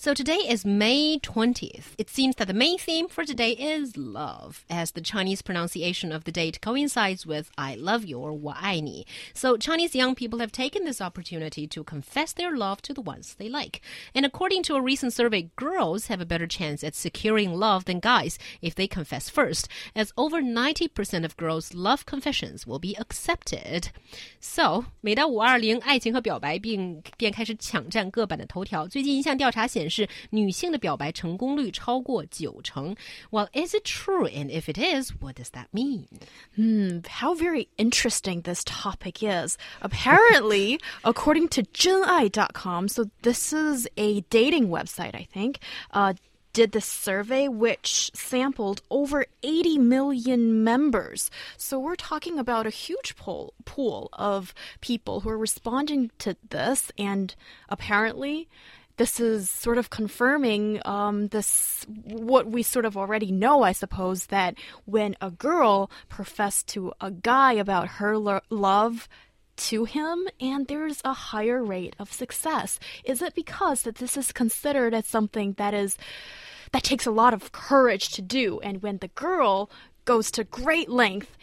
So today is May 20th. It seems that the main theme for today is love, as the Chinese pronunciation of the date coincides with I love you or 我爱你. So Chinese young people have taken this opportunity to confess their love to the ones they like. And according to a recent survey, girls have a better chance at securing love than guys if they confess first, as over 90% of girls' love confessions will be accepted. So 每到五二零，爱情和表白并便开始抢占各版的头条。最近一项调查显示。 示，女性的表白成功率超过九成。Well, is it true? And if it is, what does that mean? Hmm, how very interesting this topic is. Apparently, according to Zhenai.com, so this is a dating website, I think. Uh, did the survey, which sampled over 80 million members. So we're talking about a huge pool, pool of people who are responding to this, and apparently this is sort of confirming um, this what we sort of already know, I suppose, that when a girl professed to a guy about her lo love to him and there's a higher rate of success. Is it because that this is considered as something that is that takes a lot of courage to do? And when the girl goes to great length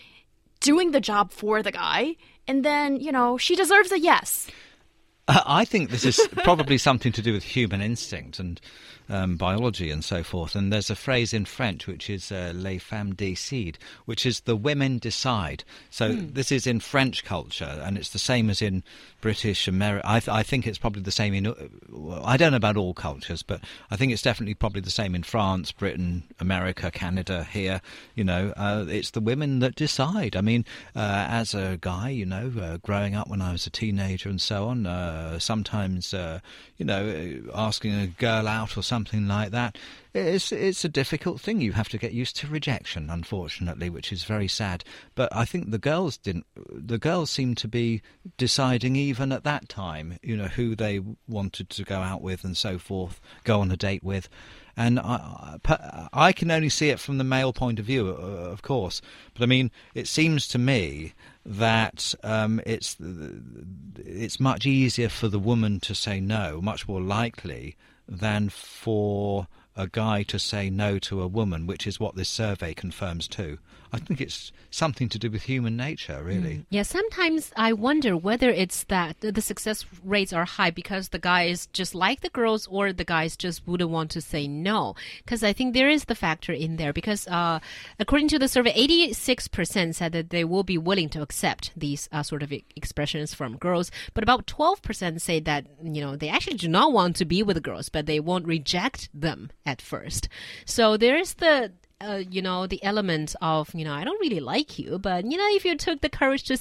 doing the job for the guy and then you know she deserves a yes I think this is probably something to do with human instinct and um, biology and so forth. And there's a phrase in French which is uh, "les femmes décident," which is the women decide. So mm. this is in French culture, and it's the same as in British America. I, th- I, think it's probably the same in. Uh, well, I don't know about all cultures, but I think it's definitely probably the same in France, Britain, America, Canada. Here, you know, uh, it's the women that decide. I mean, uh, as a guy, you know, uh, growing up when I was a teenager and so on, uh, sometimes, you know, asking a girl out or something something like that. It's it's a difficult thing. You have to get used to rejection, unfortunately, which is very sad. But I think the girls didn't. The girls seemed to be deciding even at that time, you know, who they wanted to go out with and so forth, go on a date with. And I, I can only see it from the male point of view, uh, of course. But I mean, it seems to me that um, it's it's much easier for the woman to say no, much more likely than for a guy to say no to a woman, which is what this survey confirms too. I think it's something to do with human nature, really. Mm. Yeah, sometimes I wonder whether it's that the success rates are high because the guys just like the girls or the guys just wouldn't want to say no. Because I think there is the factor in there. Because uh, according to the survey, 86% said that they will be willing to accept these uh, sort of expressions from girls, but about 12% say that, you know, they actually do not want to be with the girls, but they won't reject them at first. So there is the uh, you know the element of you know I don't really like you, but you know if you took the courage to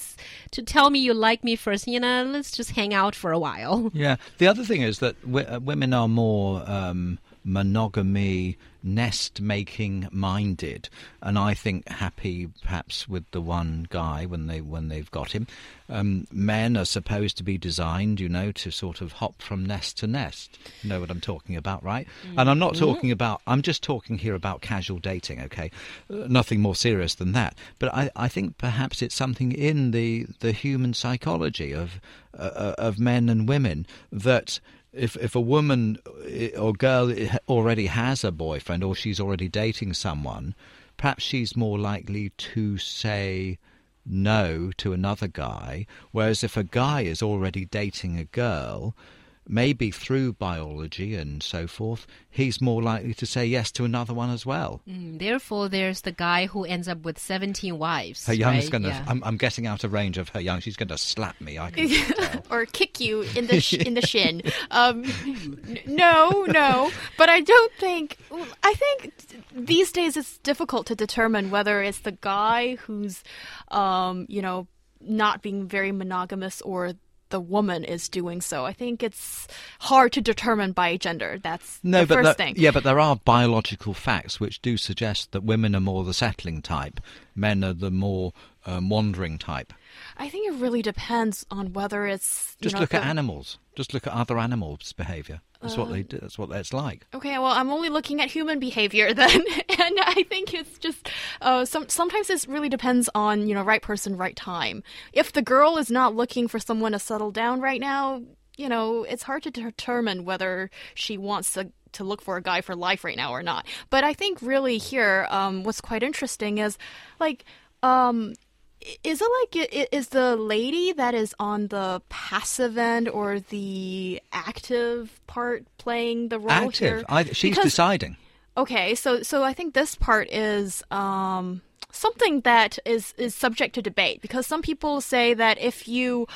to tell me you like me first, you know let's just hang out for a while. Yeah. The other thing is that uh, women are more um, monogamy nest making minded and I think happy perhaps with the one guy when they when they've got him. Um, men are supposed to be designed, you know, to sort of hop from nest to nest. You know what I'm talking about, right? Mm-hmm. And I'm not talking about I'm just talking here about casual dating, okay? Uh, nothing more serious than that. But I, I think perhaps it's something in the the human psychology of uh, of men and women that if if a woman eh, or girl already has a boyfriend or she's already dating someone, perhaps she's more likely to say no to another guy. Whereas if a guy is already dating a girl, maybe through biology and so forth, he's more likely to say yes to another one as well. Mm, therefore, there's the guy who ends up with 17 wives. He Yang's right? going to, yeah. I'm, I'm, getting out of range of He Yang. She's going to slap me, I can Or kick you in the, sh- in the shin. Um, n- no, no. But I don't think, I think these days it's difficult to determine whether it's the guy who's, um, you know, not being very monogamous or the woman is doing so. I think it's hard to determine by gender. That's no, the but first there, thing. Yeah, but there are biological facts which do suggest that women are more the settling type, men are the more um, wandering type. I think it really depends on whether it's Just know, look at animals. Just look at other animals' behaviour. That's what Uh, they do. That's what it's like. Okay, well, I'm only looking at human behavior then, and I think it's just uh, some sometimes it really depends on you know right person, right time. If the girl is not looking for someone to settle down right now, you know, it's hard to determine whether she wants to to look for a guy for life right now or not. But I think really here, um, what's quite interesting is like. Um, is it like is the lady that is on the passive end or the active part playing the role Active. here? I, she's Because- deciding. Okay, so so I think this part is um, something that is is subject to debate because some people say that if you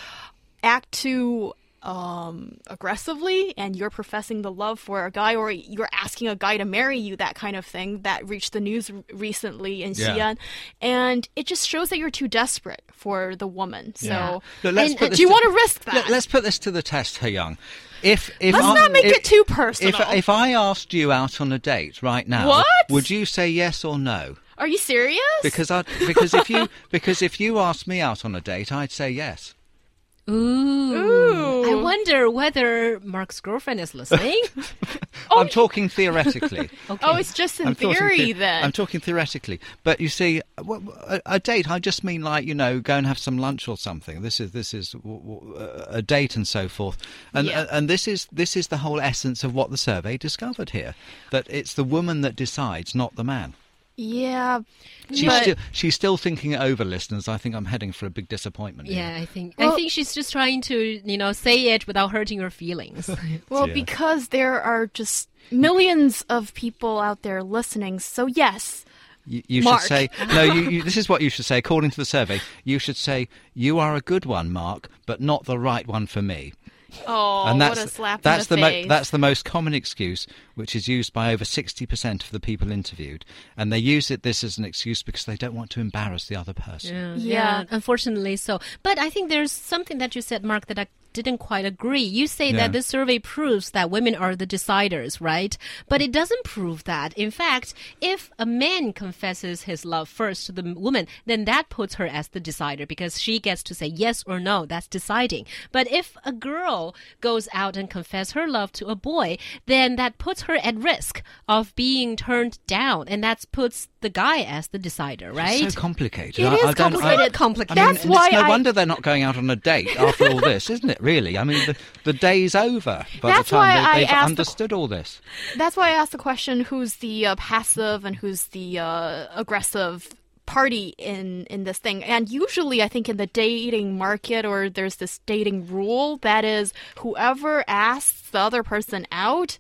act too um, aggressively and you're professing the love for a guy or you're asking a guy to marry you, that kind of thing that reached the news recently in Yeah. Xi'an, and it just shows that you're too desperate for the woman. So. Yeah. Look, And- put and this Do you to- want to risk that? Look, let's put this to the test, He Yang. If if Let's I, not make if, it too personal. If if I asked you out on a date right now, What? would you say yes or no? Are you serious? Because I because if you because if you asked me out on a date, I'd say yes. Ooh. Ooh. I wonder whether Mark's girlfriend is listening. oh. I'm talking theoretically. Okay. oh, it's just in I'm theory the- then. I'm talking theoretically, but you see, a date. I just mean like you know, go and have some lunch or something. This is this is a date and so forth, and Yeah. and this is this is the whole essence of what the survey discovered here. That it's the woman that decides, not the man. Yeah, She's but- still she's still thinking it over, listeners. I think I'm heading for a big disappointment. here. yeah, I think Well- I think she's just trying to, you know, say it without hurting your feelings. Well, Yeah. because there are just millions of people out there listening. So, yes. You, you Mark. should say no. You, you, this is what you should say. According to the survey, you should say you are a good one, Mark, but not the right one for me. Oh, and that's what a slap that's in the, the face. that's the most common excuse, which is used by over sixty percent of the people interviewed, and they use it this as an excuse because they don't want to embarrass the other person. Yeah, Yeah. unfortunately so. But I think there's something that you said, Mark, that I didn't quite agree. You say Yeah. that this survey proves that women are the deciders, right? But it doesn't prove that. In fact, if a man confesses his love first to the woman, then that puts her as the decider because she gets to say yes or no. That's deciding. But if a girl goes out and confess her love to a boy, then that puts her at risk of being turned down, and that puts the guy as the decider, right? It's so complicated. It I, is complicated. I, Complicated. I mean, That's why it's no I- wonder they're not going out on a date after all this, isn't it? Really? I mean, the, the day's over by That's the time why they, they've asked the- understood all this. That's why I asked the question who's the uh, passive and who's the uh, aggressive party in in this thing and usually i think in the dating market or there's this dating rule that is whoever asks the other person out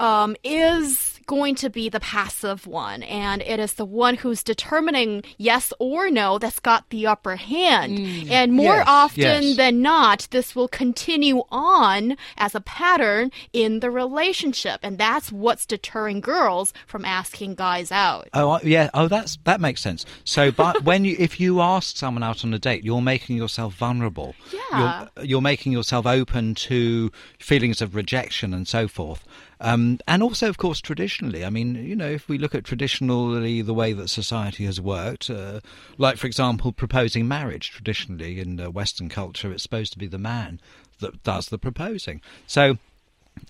um, is going to be the passive one, and it is the one who's determining yes or no that's got the upper hand. Mm. And more Yes, often yes. than not, this will continue on as a pattern in the relationship, and that's what's deterring girls from asking guys out. Oh yeah. Oh, that's that makes sense. So, but when you if you ask someone out on a date, you're making yourself vulnerable. Yeah. You're, you're making yourself open to feelings of rejection and so forth. Um, and also, of course, traditionally, I mean, you know, if we look at traditionally the way that society has worked, uh, like, for example, proposing marriage, traditionally in uh, Western culture, it's supposed to be the man that does the proposing. So,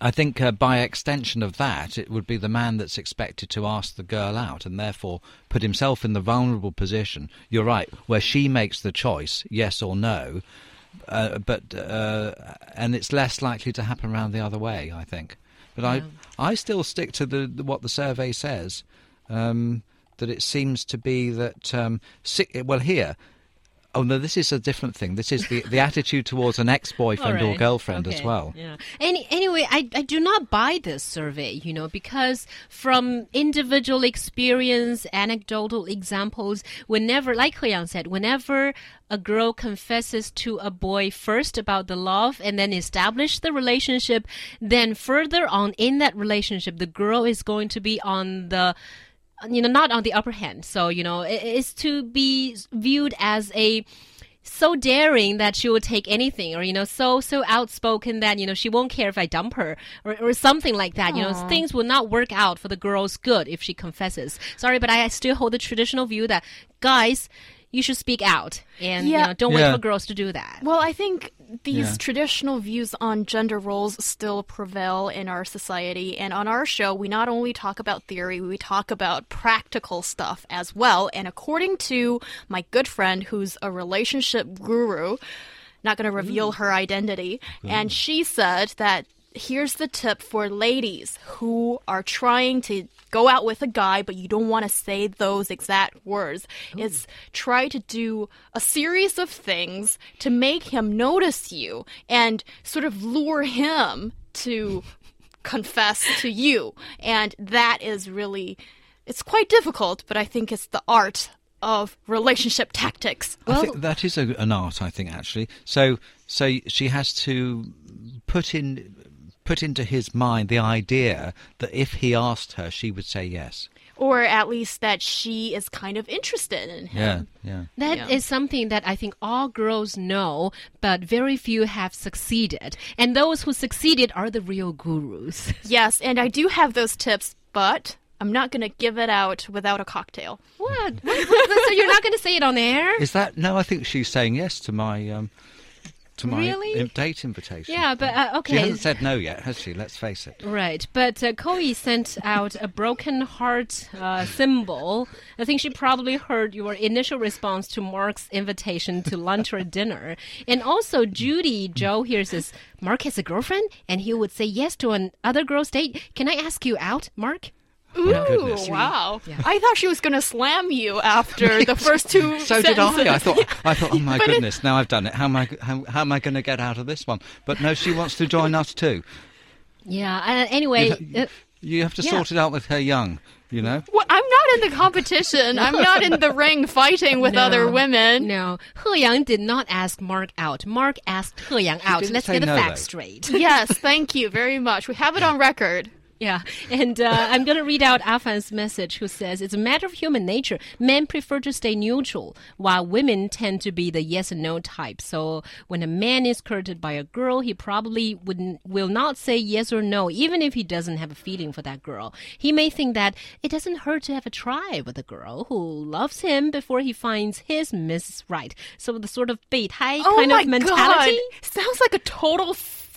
I think uh, by extension of that, it would be the man that's expected to ask the girl out and therefore put himself in the vulnerable position. You're right, where she makes the choice, yes or no, uh, but uh, and it's less likely to happen around the other way. I think, but I I still stick to the, the what the survey says. Um, that it seems to be that um, si- well here. Oh no, this is a different thing. This is the, the attitude towards an ex-boyfriend All or right. girlfriend as well. Yeah. Any, anyway, I, I do not buy this survey, you know, because from individual experience, anecdotal examples, whenever, like He Yang said, whenever a girl confesses to a boy first about the love and then establish the relationship, then further on in that relationship, the girl is going to be on the you know not on the upper hand. So you know it is to be viewed as a so daring that she will take anything or you know so so outspoken that you know she won't care if i dump her or, or something like that. You know things will not work out for the girl's good if she confesses. Sorry but i still hold the traditional view that guys you should speak out and Yeah. you know, don't wait Yeah. for girls to do that. Well, I think these Yeah. traditional views on gender roles still prevail in our society. And on our show, we not only talk about theory, we talk about practical stuff as well. And according to my good friend who's a relationship guru, not going to reveal mm. her identity, and mm. she said that here's the tip for ladies who are trying to go out with a guy but you don't want to say those exact words is try to do a series of things to make him notice you and sort of lure him to confess to you and that is really it's quite difficult but i think it's the art of relationship tactics I think that is a, an art. I think actually. So so she has to put in put into his mind the idea that if he asked her, she would say yes. or at least that she is kind of interested in him Yeah, yeah. That is Yeah. something that I think all girls know, but very few have succeeded. And those who succeeded are the real gurus. Yes, and I do have those tips, but I'm not going to give it out without a cocktail. What? so you're not going to say it on air? Is that no? I think she's saying yes to my um, to my Really? date invitation. Yeah, but uh, She hasn't said no yet, has she? Let's face it. Right, but uh, Koi sent out a broken heart uh, symbol. I think she probably heard your initial response to Mark's invitation to lunch or dinner. And also, Judy Joe here says, Mark has a girlfriend and he would say yes to an other girl's date. Can I ask you out, Mark? Ooh, goodness. wow. I thought she was going to slam you after the first two So did. I. I thought. I thought. Oh my But it- goodness! Now I've done it. How am I? How, how am I going to get out of this one? But no, she wants to join us too. Yeah, uh, anyway. uh, You have to Yeah. sort it out with He Yang. You know. Well, I'm not in the competition. I'm not in the ring fighting with No. other women. no, He Yang did not ask Mark out. Mark asked He Yang out. Let's get the no, facts straight. Yes, thank you very much. We have it on record. Yeah, and uh, I'm going to read out Afan's message, who says it's a matter of human nature. Men prefer to stay neutral, while women tend to be the yes and no type. So when a man is courted by a girl, he probably wouldn't will not say yes or no, even if he doesn't have a feeling for that girl. He may think that it doesn't hurt to have a try with a girl who loves him before he finds his Miss Right. So the sort of 备胎 Oh kind of mentality. god! Sounds like a total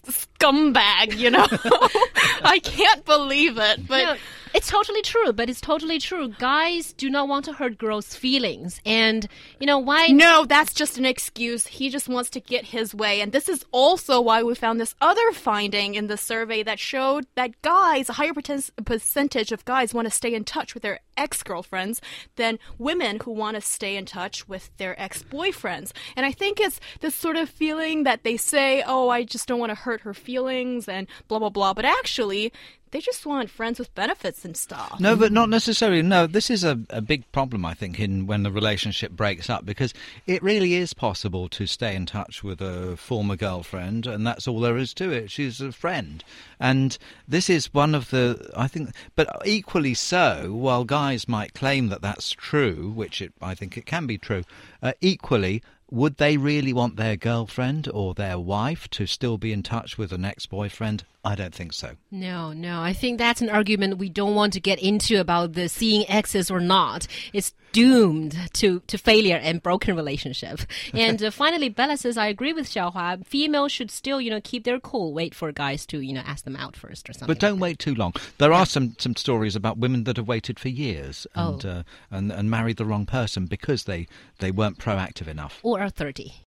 scumbag, you know? I can't believe it, but No, it's totally true, but it's totally true. Guys do not want to hurt girls' feelings. And, you know, why? No, that's just an excuse. He just wants to get his way. And this is also why we found this other finding in the survey that showed that guys, a higher percentage of guys want to stay in touch with their ex girlfriends than women who want to stay in touch with their ex boyfriends. And I think it's this sort of feeling that they say, oh, I just don't want to hurt her feelings and blah, blah, blah. But actually, they just want friends with benefits and stuff. No, but not necessarily. No, this is a, a big problem, I think, in when the relationship breaks up because it really is possible to stay in touch with a former girlfriend, and that's all there is to it. She's a friend, and this is one of the I think, but equally so. While guys might claim that that's true, which it, I think it can be true, uh, equally. Would they really want their girlfriend or their wife to still be in touch with an ex boyfriend? I don't think so. No, no. I think that's an argument we don't want to get into about the seeing exes or not. It's doomed to, to failure and broken relationship. and uh, finally, Bella says, I agree with Xiaohua. Females should still, you know, keep their cool, wait for guys to, you know, ask them out first or something. But don't wait too long. There are some, some stories about women that have waited for years and, Oh. uh, and and married the wrong person because they, they weren't proactive enough. Or are 30.